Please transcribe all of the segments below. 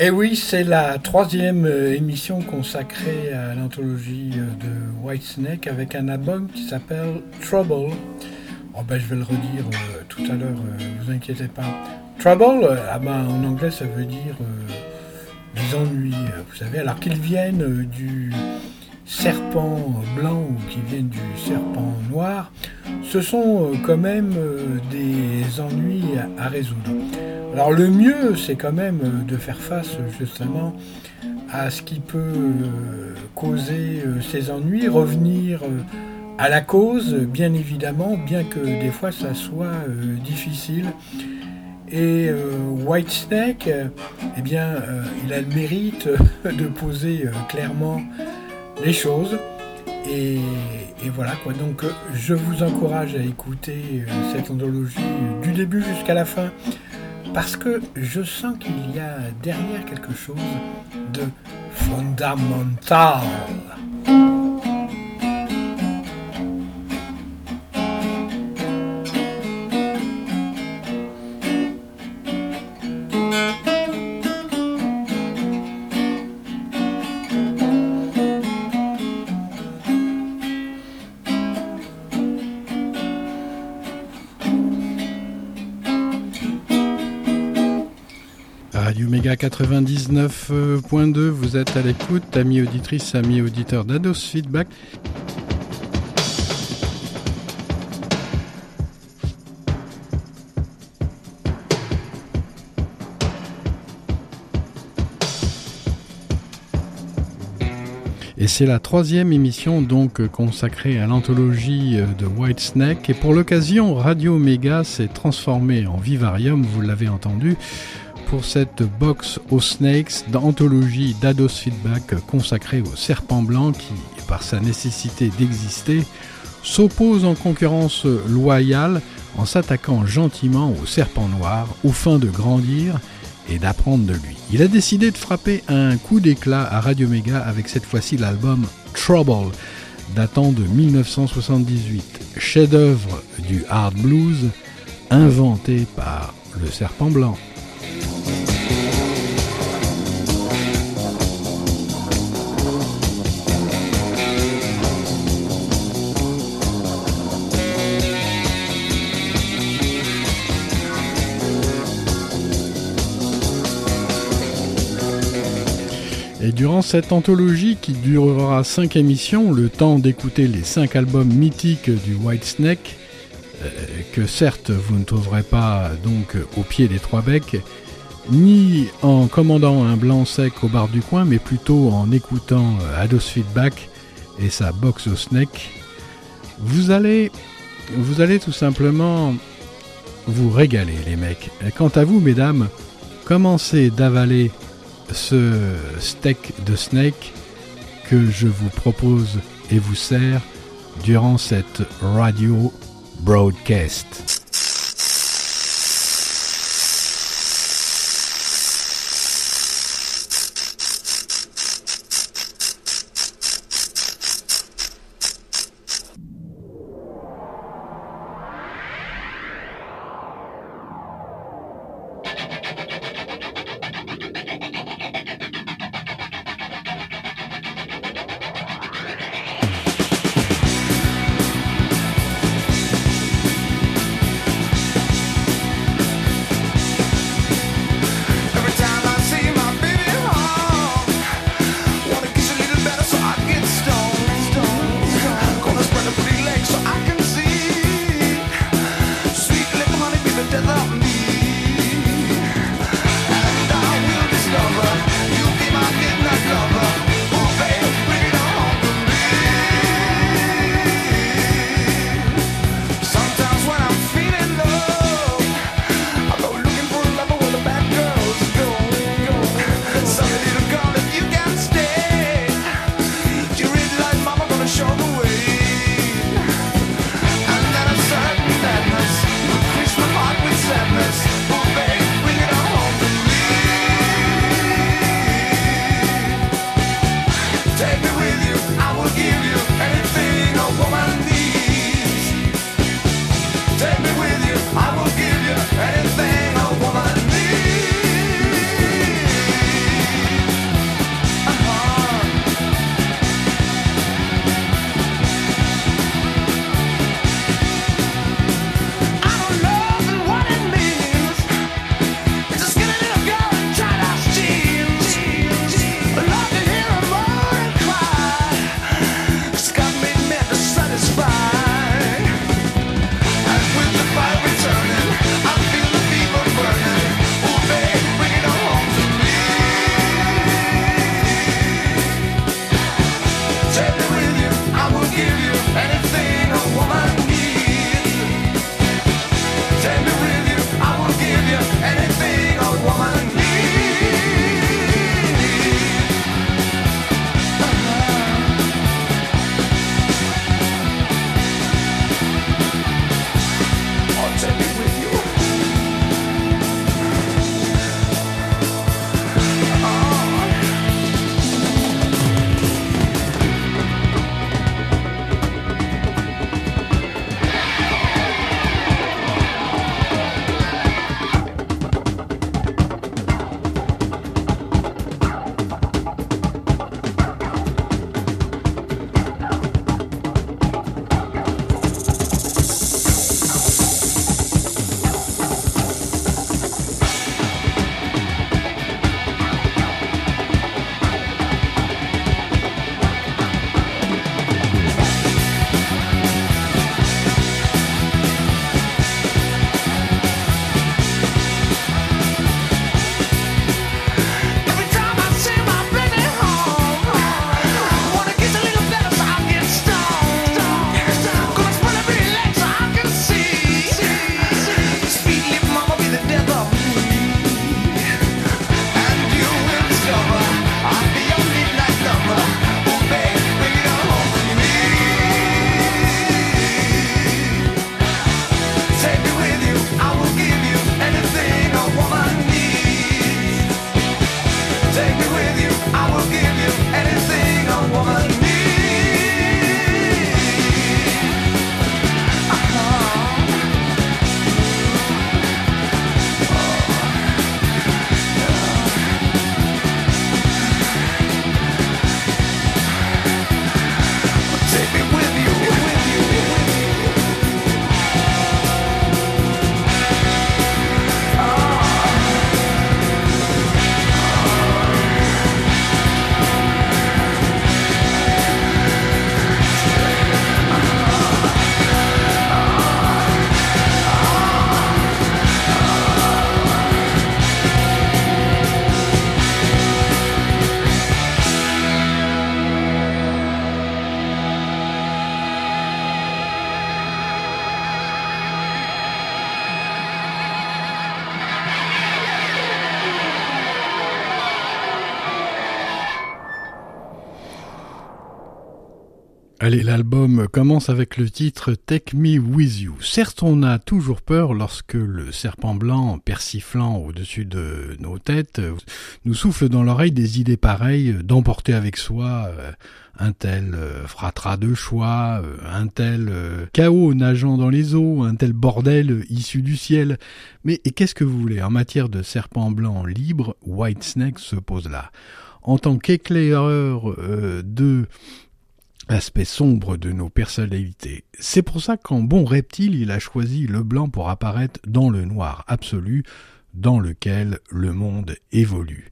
Et oui, c'est la troisième euh, émission consacrée à l'anthologie euh, de Whitesnake avec un album qui s'appelle Trouble. Oh ben, je vais le redire euh, tout à l'heure, ne vous inquiétez pas. Trouble, ah ben, en anglais ça veut dire les ennuis, vous savez, alors qu'ils viennent du serpent blanc ou qu'ils viennent du serpent noir, ce sont quand même des ennuis à résoudre. Alors le mieux, c'est quand même euh, de faire face justement à ce qui peut euh, causer euh, ces ennuis, revenir à la cause, bien évidemment, bien que des fois ça soit difficile. Et Whitesnake, eh bien, il a le mérite de poser clairement les choses. Et, voilà quoi. Donc je vous encourage à écouter cette anthologie du début jusqu'à la fin parce que je sens qu'il y a derrière quelque chose de fondamental. Méga 99.2, vous êtes à l'écoute, amis auditrices, amis auditeurs d'Ados Feedback. Et c'est la troisième émission donc consacrée à l'anthologie de White Snake. Et pour l'occasion, Radio Méga s'est transformé en vivarium, vous l'avez entendu, pour cette box aux snakes d'anthologie d'Ados Feedback consacrée au serpent blanc qui, par sa nécessité d'exister, s'oppose en concurrence loyale en s'attaquant gentiment au serpent noir au fin de grandir et d'apprendre de lui. Il a décidé de frapper un coup d'éclat à Radio Mega avec cette fois-ci l'album Trouble, datant de 1978, chef-d'œuvre du hard blues inventé par le serpent blanc. Cette anthologie qui durera 5 émissions, le temps d'écouter les 5 albums mythiques du White Snake, euh, que certes vous ne trouverez pas donc au pied des trois becs, ni en commandant un blanc sec au bar du coin, mais plutôt en écoutant euh, Ados Feedback et sa box au snake, vous allez, vous allez tout simplement vous régaler les mecs. Quant à vous mesdames, commencez d'avaler ce steak de snake que je vous propose et vous sers durant cette radio broadcast. Allez, l'album commence avec le titre Take Me With You. Certes, on a toujours peur lorsque le serpent blanc persiflant au-dessus de nos têtes nous souffle dans l'oreille des idées pareilles d'emporter avec soi euh, un tel euh, fratras de choix, euh, un tel chaos nageant dans les eaux, un tel bordel issu du ciel. Mais qu'est-ce que vous voulez? En matière de serpent blanc libre, Whitesnake se pose là. En tant qu'éclaireur de aspect sombre de nos personnalités. C'est pour ça qu'en bon reptile, il a choisi le blanc pour apparaître dans le noir absolu dans lequel le monde évolue.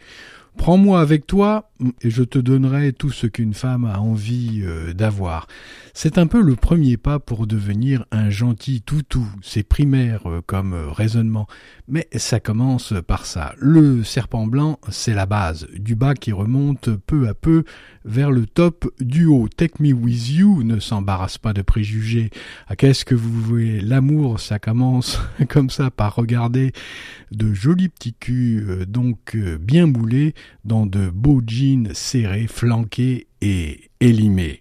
Prends-moi avec toi et je te donnerai tout ce qu'une femme a envie euh, d'avoir. C'est un peu le premier pas pour devenir un gentil toutou. C'est primaire euh, comme euh, raisonnement, mais ça commence par ça. Le serpent blanc, c'est la base, du bas qui remonte peu à peu vers le top du haut. Take me with you ne s'embarrasse pas de préjugés. Qu'est-ce que vous voulez? L'amour, ça commence comme ça par regarder de jolis petits culs, donc bien moulés, dans de beaux jeans serrés, flanqués et élimés.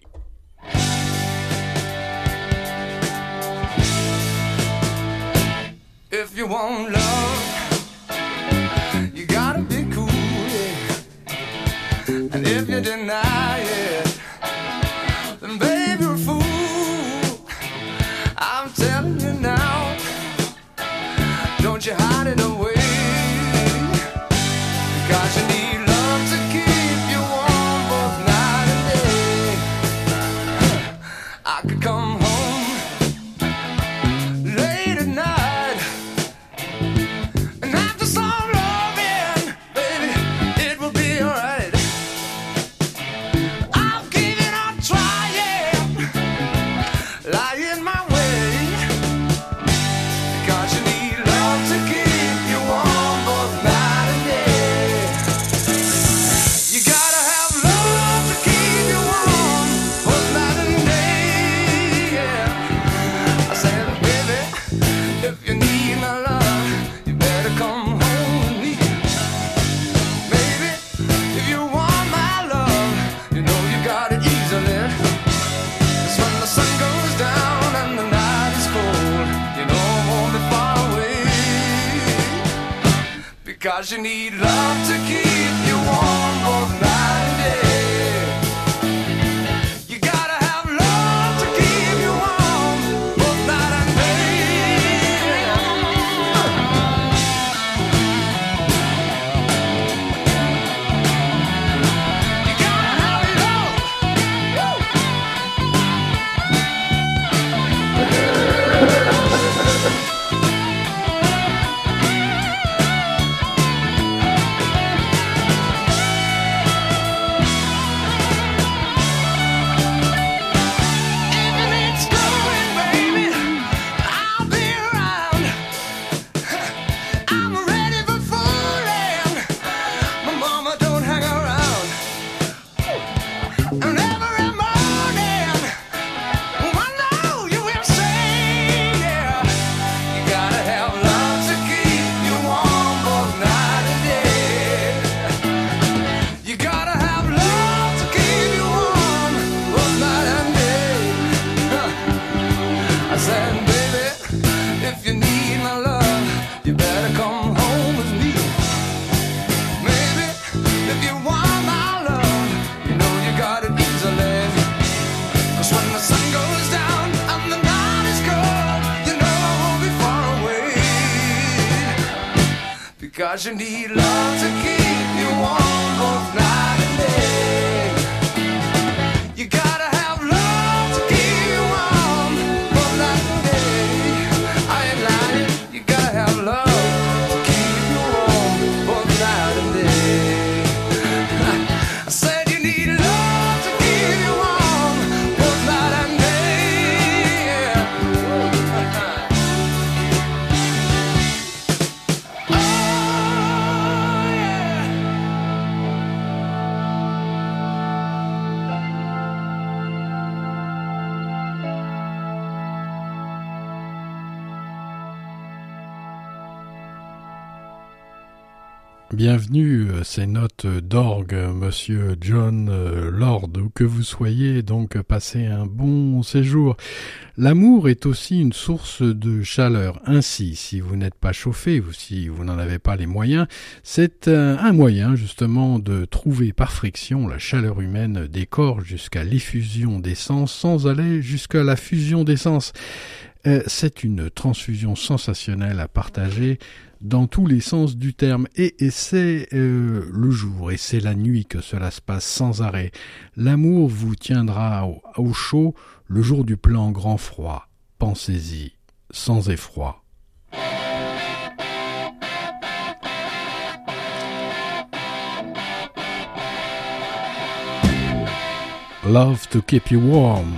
If you want love, you gotta be cool. And if you deny it, Because you need love to keep Bienvenue, euh, ces notes d'orgue, monsieur John euh, Lord, où que vous soyez, donc passez un bon séjour. L'amour est aussi une source de chaleur. Ainsi, si vous n'êtes pas chauffé ou si vous n'en avez pas les moyens, c'est un, moyen justement de trouver par friction la chaleur humaine des corps jusqu'à l'effusion d'essence sans aller jusqu'à la fusion d'essence. Euh, c'est une transfusion sensationnelle à partager dans tous les sens du terme. Et, c'est euh, le jour et c'est la nuit que cela se passe sans arrêt. L'amour vous tiendra au, chaud le jour du plan grand froid. Pensez-y, sans effroi. Love to keep you warm.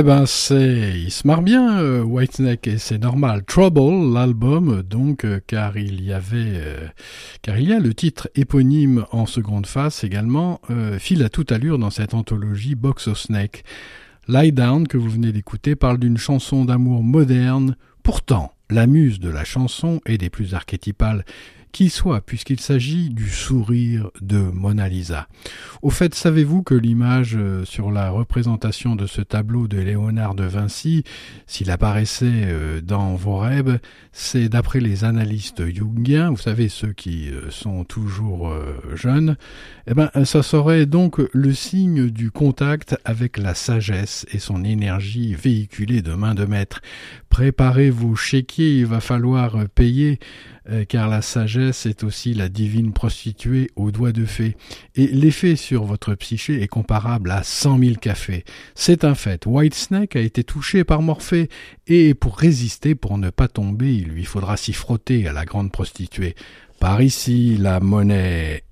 Eh ben il se marre bien euh, Whitesnake et c'est normal. Trouble, l'album donc, euh, car il y avait, euh, car il y a le titre éponyme en seconde face également, file à toute allure dans cette anthologie Box of Snake. Lie Down que vous venez d'écouter parle d'une chanson d'amour moderne. Pourtant, la muse de la chanson est des plus archétypales qui soit, puisqu'il s'agit du sourire de Mona Lisa. Au fait, savez-vous que l'image euh, sur la représentation de ce tableau de Léonard de Vinci, s'il apparaissait euh, dans vos rêves, c'est d'après les analystes jungiens, vous savez ceux qui euh, sont toujours jeunes, eh ben ça serait donc le signe du contact avec la sagesse et son énergie véhiculée de main de maître. Préparez vos chéquiers, il va falloir payer euh, car la sagesse est aussi la divine prostituée aux doigts de fée, et l'effet sur votre psyché est comparable à cent mille cafés. C'est un fait. Whitesnake a été touché par Morphée, et pour résister, pour ne pas tomber, il lui faudra s'y frotter à la grande prostituée. Par ici, la monnaie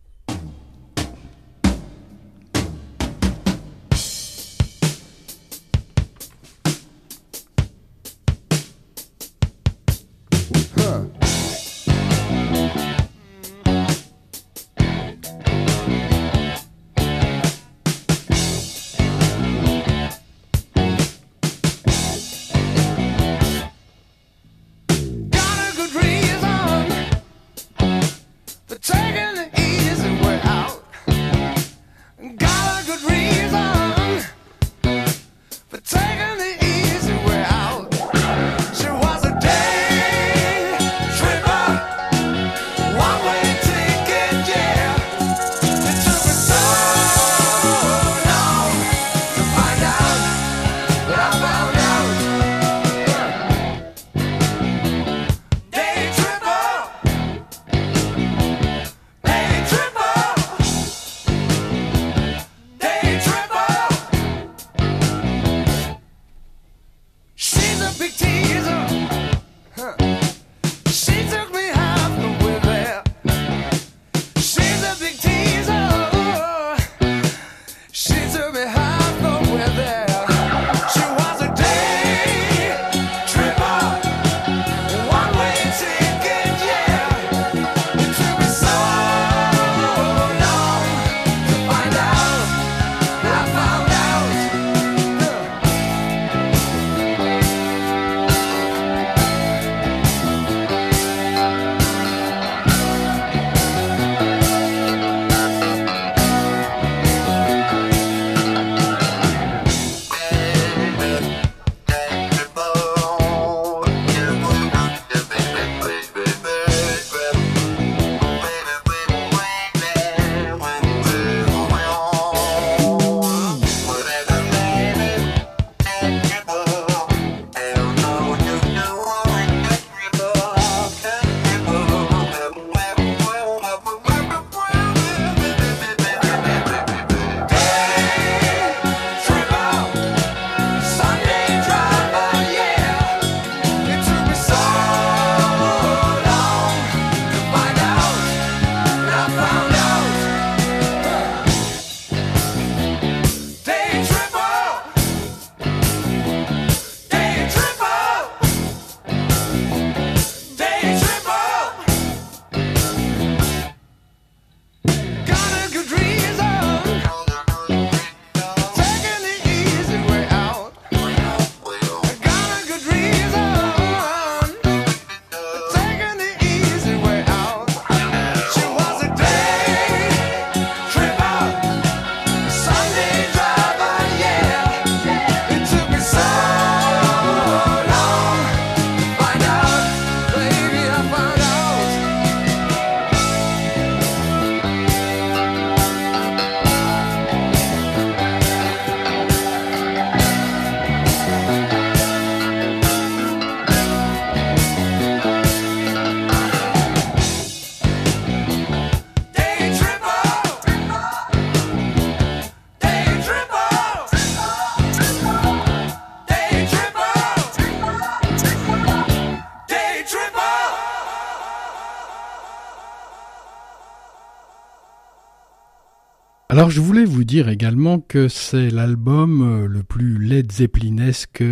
dire également que c'est l'album euh, le plus Led Zeppelinesque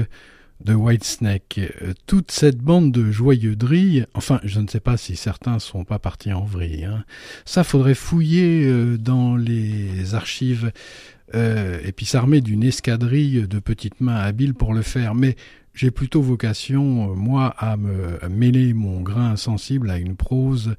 de Whitesnake. Euh, toute cette bande de joyeux drilles, enfin je ne sais pas si certains sont pas partis en vrille, hein. ça faudrait fouiller euh, dans les archives et puis s'armer d'une escadrille de petites mains habiles pour le faire, mais j'ai plutôt vocation, moi, à me mêler mon grain sensible à une prose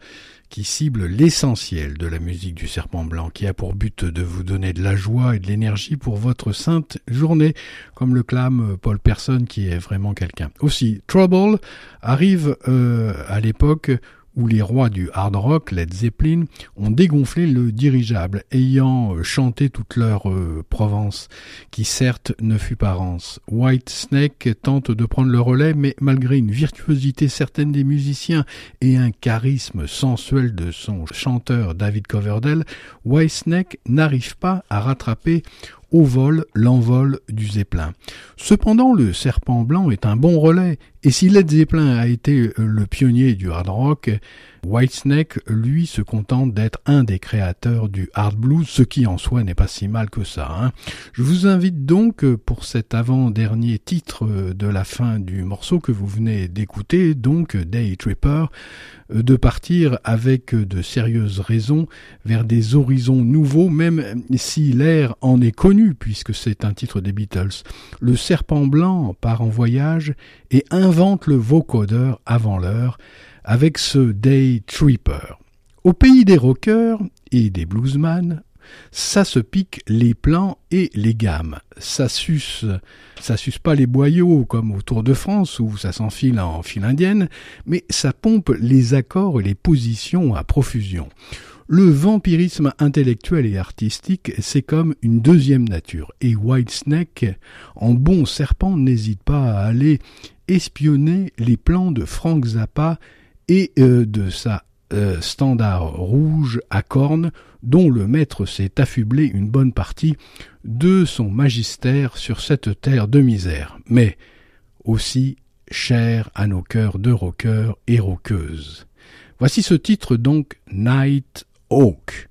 qui cible l'essentiel de la musique du Serpent Blanc, qui a pour but de vous donner de la joie et de l'énergie pour votre sainte journée, comme le clame Paul Person, qui est vraiment quelqu'un. Aussi, Trouble arrive euh, à l'époque où les rois du hard rock, Led Zeppelin, ont dégonflé le dirigeable, ayant euh, chanté toute leur euh, Provence, qui certes ne fut pas rance. White Snake tente de prendre le relais, mais malgré une virtuosité certaine des musiciens et un charisme sensuel de son chanteur David Coverdale, White Snake n'arrive pas à rattraper au vol l'envol du Zeppelin. Cependant, le Serpent Blanc est un bon relais, et si Led Zeppelin a été le pionnier du hard rock, Whitesnake, lui, se contente d'être un des créateurs du hard blues, ce qui en soi n'est pas si mal que ça. Hein. Je vous invite donc pour cet avant-dernier titre de la fin du morceau que vous venez d'écouter, donc Day Tripper, de partir avec de sérieuses raisons vers des horizons nouveaux, même si l'air en est connu, puisque c'est un titre des Beatles. Le serpent blanc part en voyage et invente le vocodeur avant l'heure, avec ce Day Tripper. Au pays des rockers et des bluesman, ça se pique les plans et les gammes. Ça suce, ça suce pas les boyaux comme au Tour de France où ça s'enfile en file indienne, mais ça pompe les accords et les positions à profusion. Le vampirisme intellectuel et artistique, c'est comme une deuxième nature. Et Whitesnake, en bon serpent, n'hésite pas à aller espionner les plans de Frank Zappa et euh, de sa euh, standard rouge à cornes dont le maître s'est affublé une bonne partie de son magistère sur cette terre de misère, mais aussi cher à nos cœurs de rockeurs et rockeuses. Voici ce titre donc Night Hawk.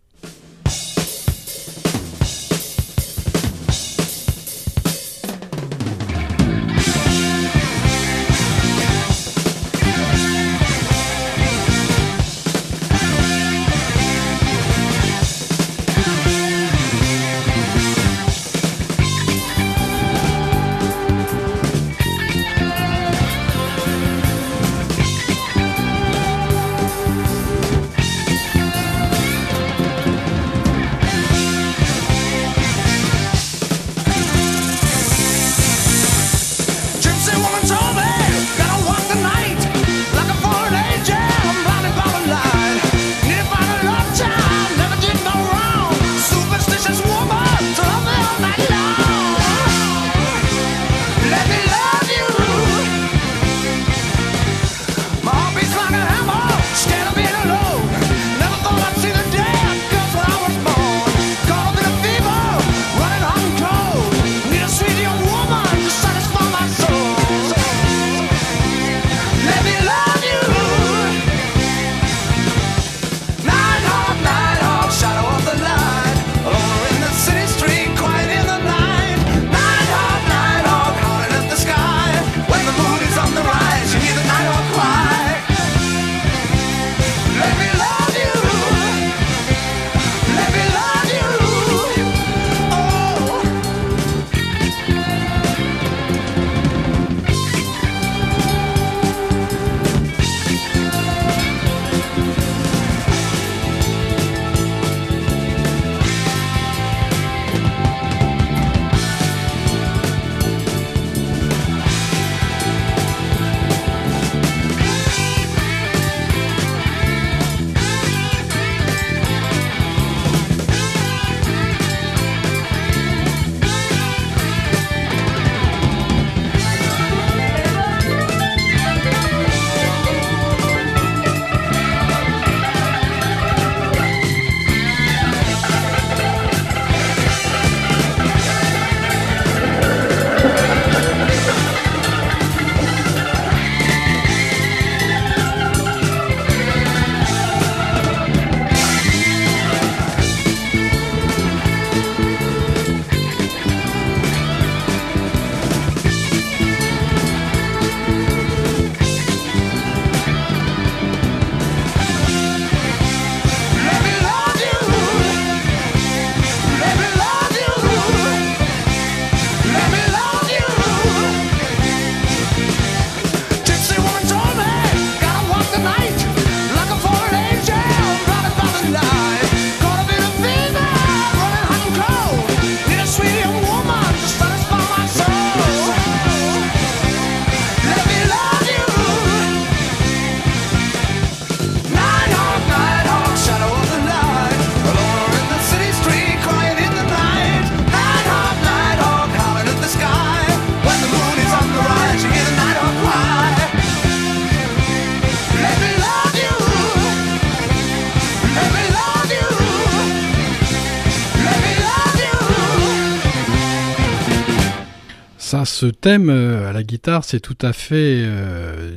Ce thème à la guitare, c'est tout à fait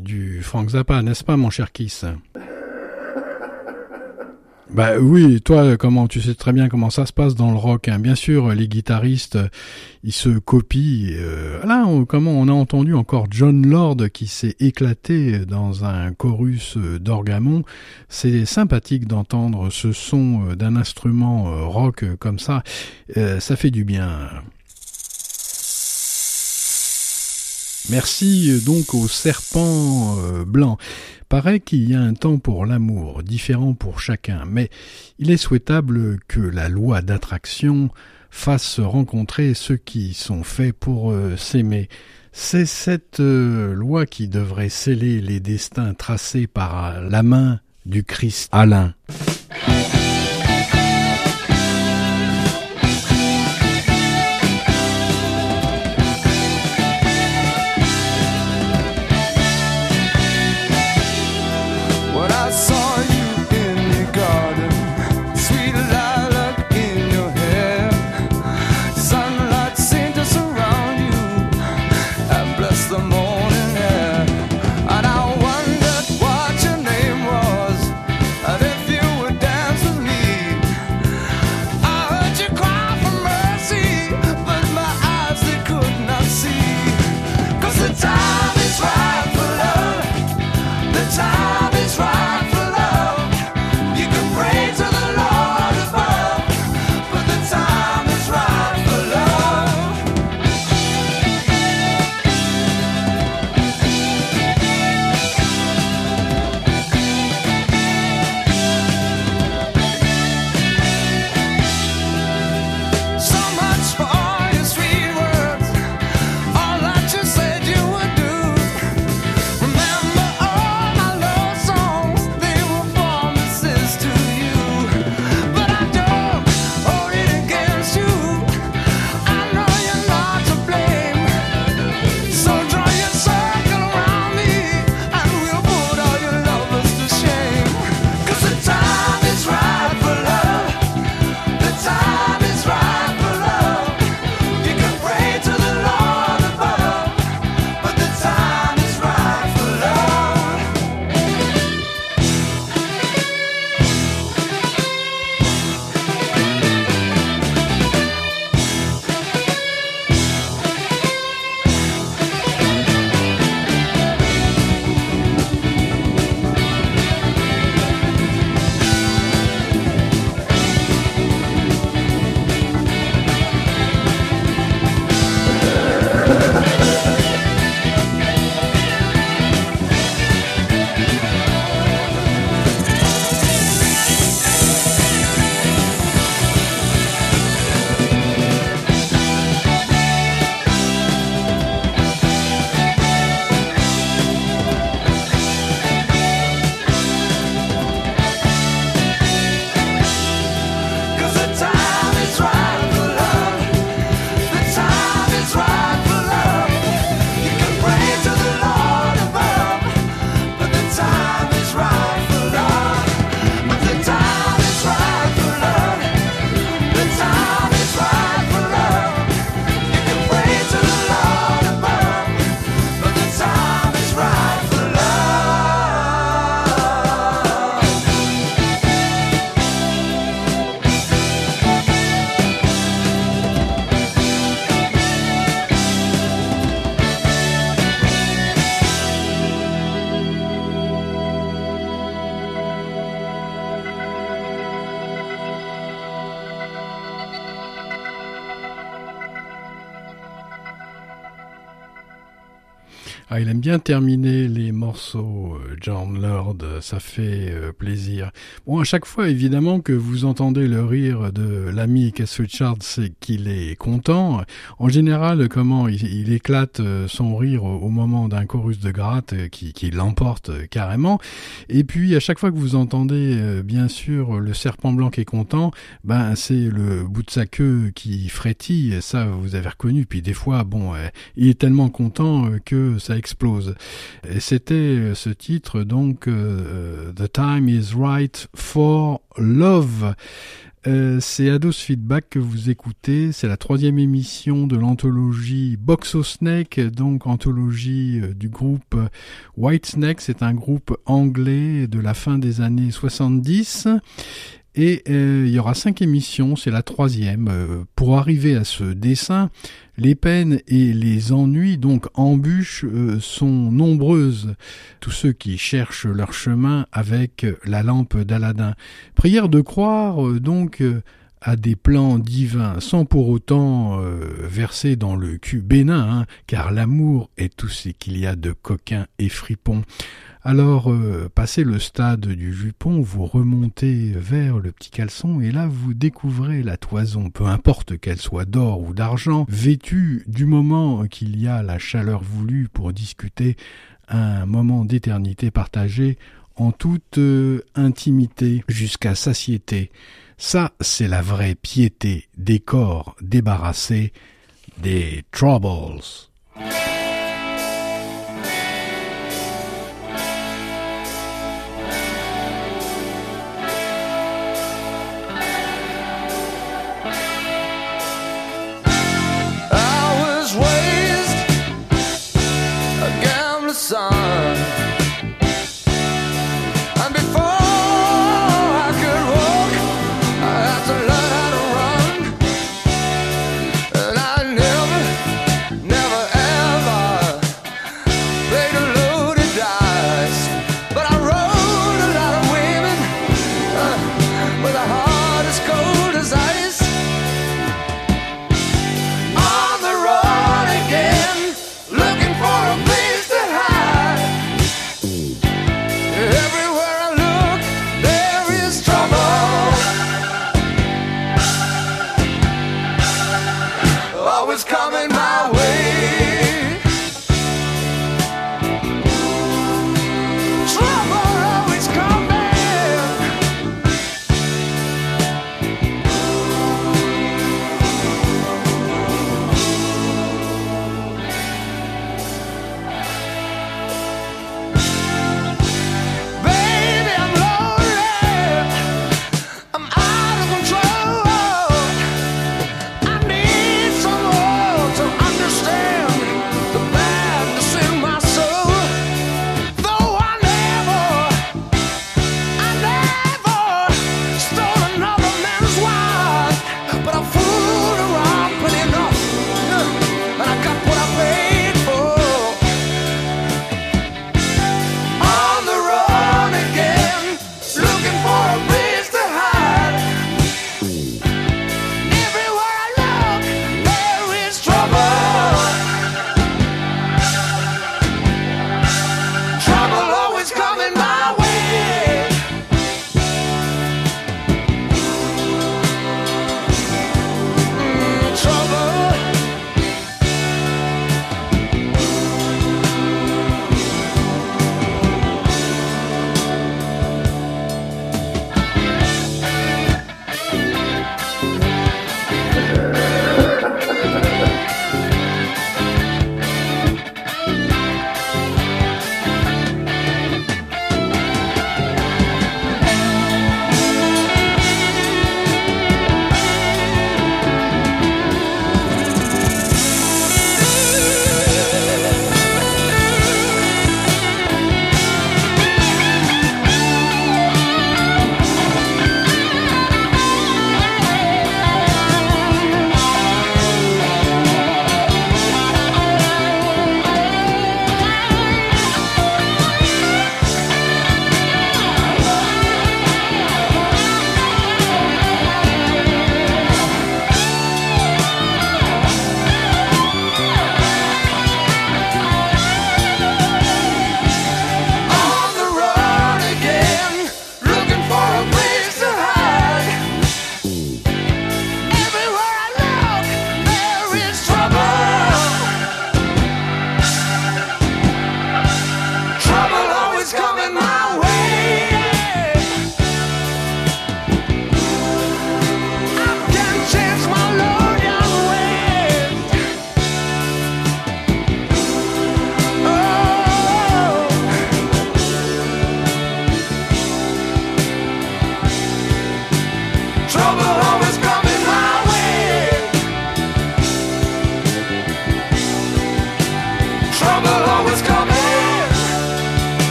du Frank Zappa, n'est-ce pas, mon cher Kiss? Bah oui, toi, comment tu sais très bien comment ça se passe dans le rock. Hein. Bien sûr, les guitaristes, ils se copient. Euh, là, comment on a entendu encore John Lord qui s'est éclaté dans un chorus d'orgamon. C'est sympathique d'entendre ce son d'un instrument rock comme ça. Euh, ça fait du bien. Merci donc au serpent euh, blanc. Paraît qu'il y a un temps pour l'amour, différent pour chacun, mais il est souhaitable que la loi d'attraction fasse se rencontrer ceux qui sont faits pour euh, s'aimer. C'est cette euh, loi qui devrait sceller les destins tracés par la main du Christ Alain. Bien terminé les morceaux, euh, John Lord, ça fait euh, plaisir. Bon, à chaque fois, évidemment, que vous entendez le rire de l'ami Keith Richards, c'est qu'il est content. En général, comment il, éclate euh, son rire au, moment d'un chorus de gratte qui, qui l'emporte carrément. Et puis, à chaque fois que vous entendez, bien sûr, le serpent blanc qui est content, ben, c'est le bout de sa queue qui frétille. Ça, vous avez reconnu. Puis des fois, bon, il est tellement content que ça explose c'était euh, ce titre donc euh, The Time is Right for Love. Euh, c'est Ados Feedback que vous écoutez. C'est la troisième émission de l'anthologie Boxo Snake, donc anthologie euh, du groupe White Snake. C'est un groupe anglais de la fin des années 70. Et euh, il y aura cinq émissions, c'est la troisième. pour arriver à ce dessin, les peines et les ennuis, donc embûches, euh, sont nombreuses. Tous ceux qui cherchent leur chemin avec la lampe d'Aladin. Prière de croire, euh, donc, euh, à des plans divins, sans pour autant verser dans le cul bénin, hein, car l'amour est tout ce qu'il y a de coquin et fripon. Alors, euh, passé le stade du jupon, vous remontez vers le petit caleçon et là vous découvrez la toison, peu importe qu'elle soit d'or ou d'argent, vêtue du moment qu'il y a la chaleur voulue pour discuter un moment d'éternité partagé en toute euh, intimité jusqu'à satiété. Ça, c'est la vraie piété des corps débarrassés des troubles.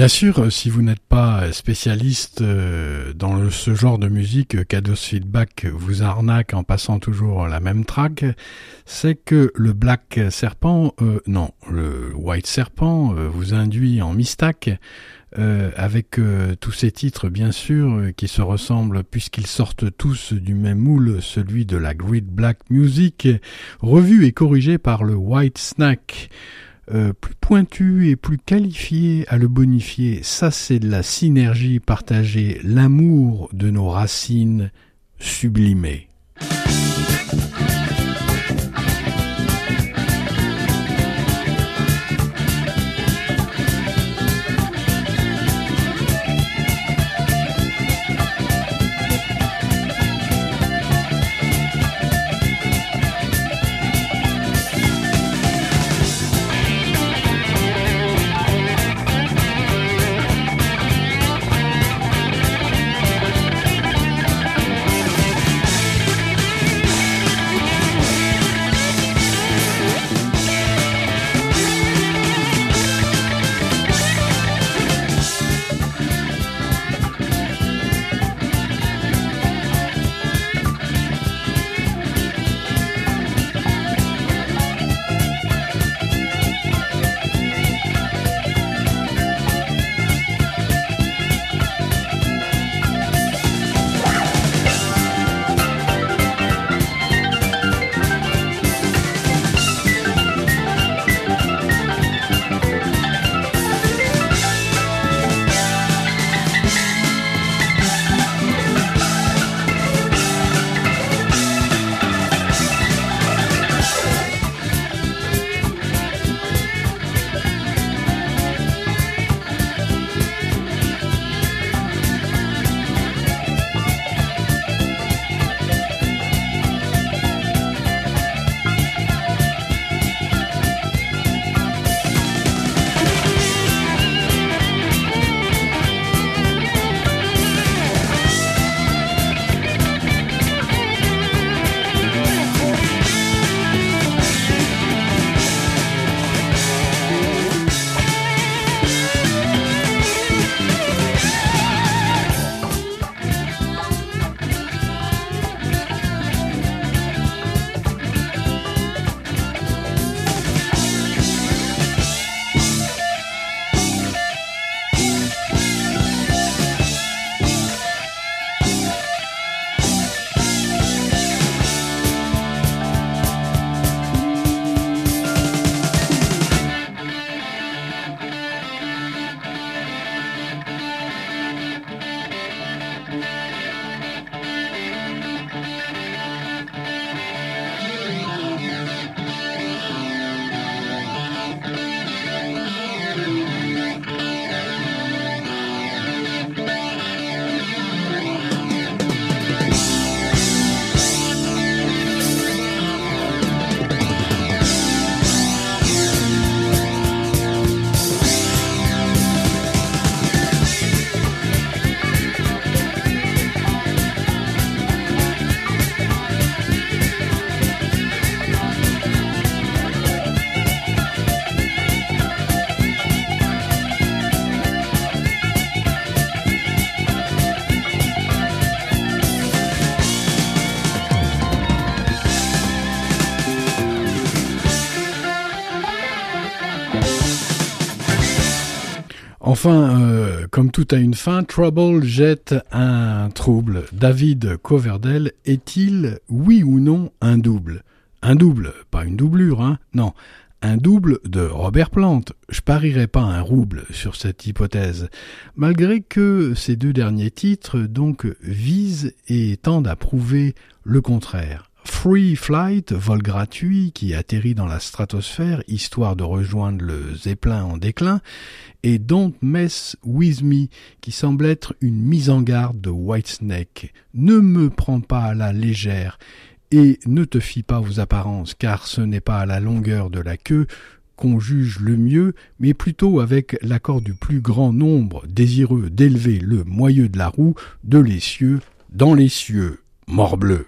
Bien sûr, euh, si vous n'êtes pas spécialiste euh, dans ce genre de musique, Cados Feedback vous arnaque en passant toujours la même track, c'est que le Black Serpent, euh, non, le White Serpent vous induit en mistaque avec tous ces titres bien sûr qui se ressemblent puisqu'ils sortent tous du même moule, celui de la Great Black Music, revu et corrigé par le White Snack. Euh, plus pointu et plus qualifié à le bonifier. Ça, c'est de la synergie partagée, l'amour de nos racines sublimées. Enfin, euh, comme tout a une fin, Trouble jette un trouble. David Coverdale est-il, oui ou non, un double? Un double, pas une doublure, hein Non, un double de Robert Plant. Je parierais pas un rouble sur cette hypothèse, malgré que ces deux derniers titres donc visent et tendent à prouver le contraire. Free Flight, vol gratuit qui atterrit dans la stratosphère histoire de rejoindre le Zeppelin en déclin, et Don't Mess With Me qui semble être une mise en garde de Whitesnake. Ne me prends pas à la légère et ne te fie pas aux apparences car ce n'est pas à la longueur de la queue qu'on juge le mieux, mais plutôt avec l'accord du plus grand nombre désireux d'élever le moyeu de la roue de l'essieu dans les cieux. Morbleu.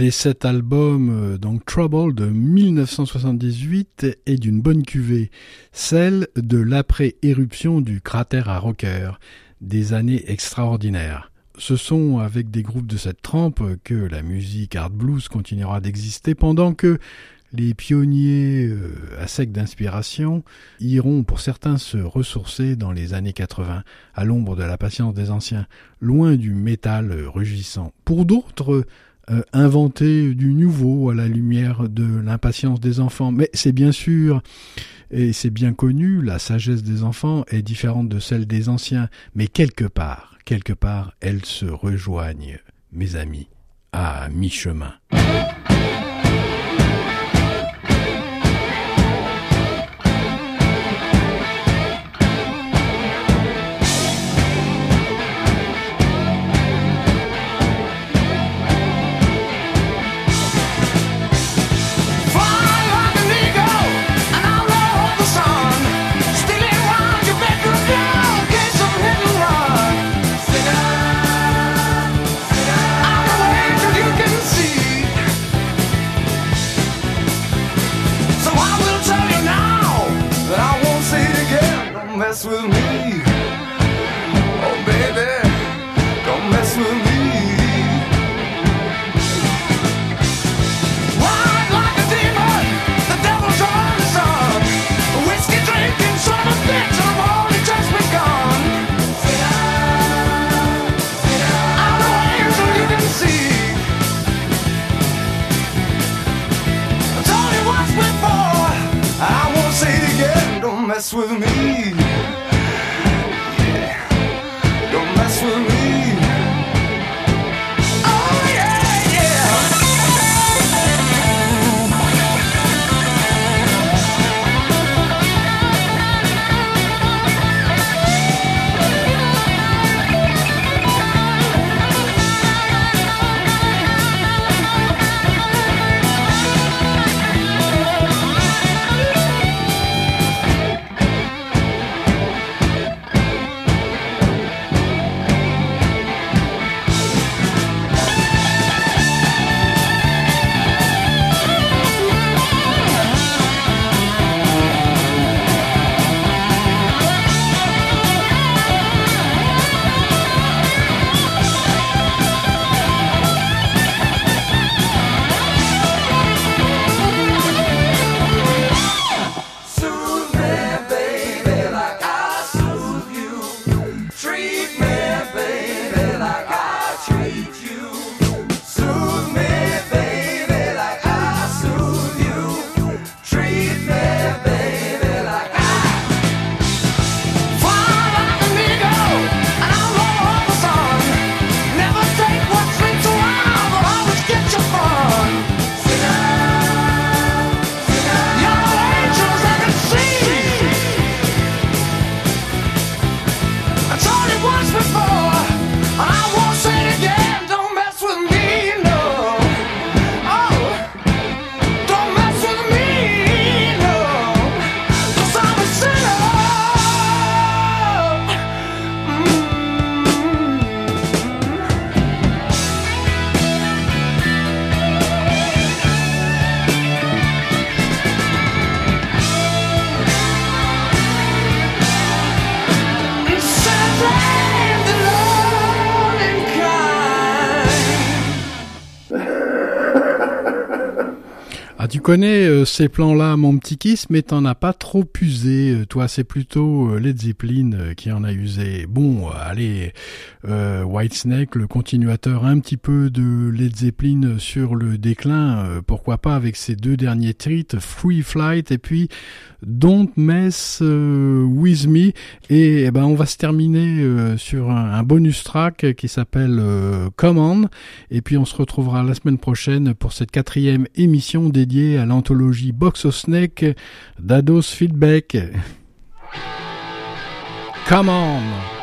Allez, cet album, euh, donc Trouble de 1978, est d'une bonne cuvée, celle de l'après-éruption du cratère à Rocker, des années extraordinaires. Ce sont avec des groupes de cette trempe que la musique hard blues continuera d'exister pendant que les pionniers euh, à sec d'inspiration iront pour certains se ressourcer dans les années 80 à l'ombre de la patience des anciens, loin du métal rugissant. Pour d'autres, euh, inventer du nouveau à la lumière de l'impatience des enfants. Mais c'est bien sûr, et c'est bien connu, la sagesse des enfants est différente de celle des anciens, mais quelque part, quelque part, elles se rejoignent, mes amis, à mi-chemin. Again. Don't mess with me. Connais euh, ces plans-là, mon petit kiss, mais t'en as pas trop usé. Euh, toi, c'est plutôt euh, Led Zeppelin qui en a usé. Bon, allez, Whitesnake, le continuateur un petit peu de Led Zeppelin sur le déclin, pourquoi pas avec ses deux derniers titres, Free Flight et puis Don't Mess With Me. Et, eh ben, on va se terminer sur un, bonus track qui s'appelle Command. Et puis on se retrouvera la semaine prochaine pour cette quatrième émission dédiée à l'anthologie Box of Snake d'Ados Feedback. Come on!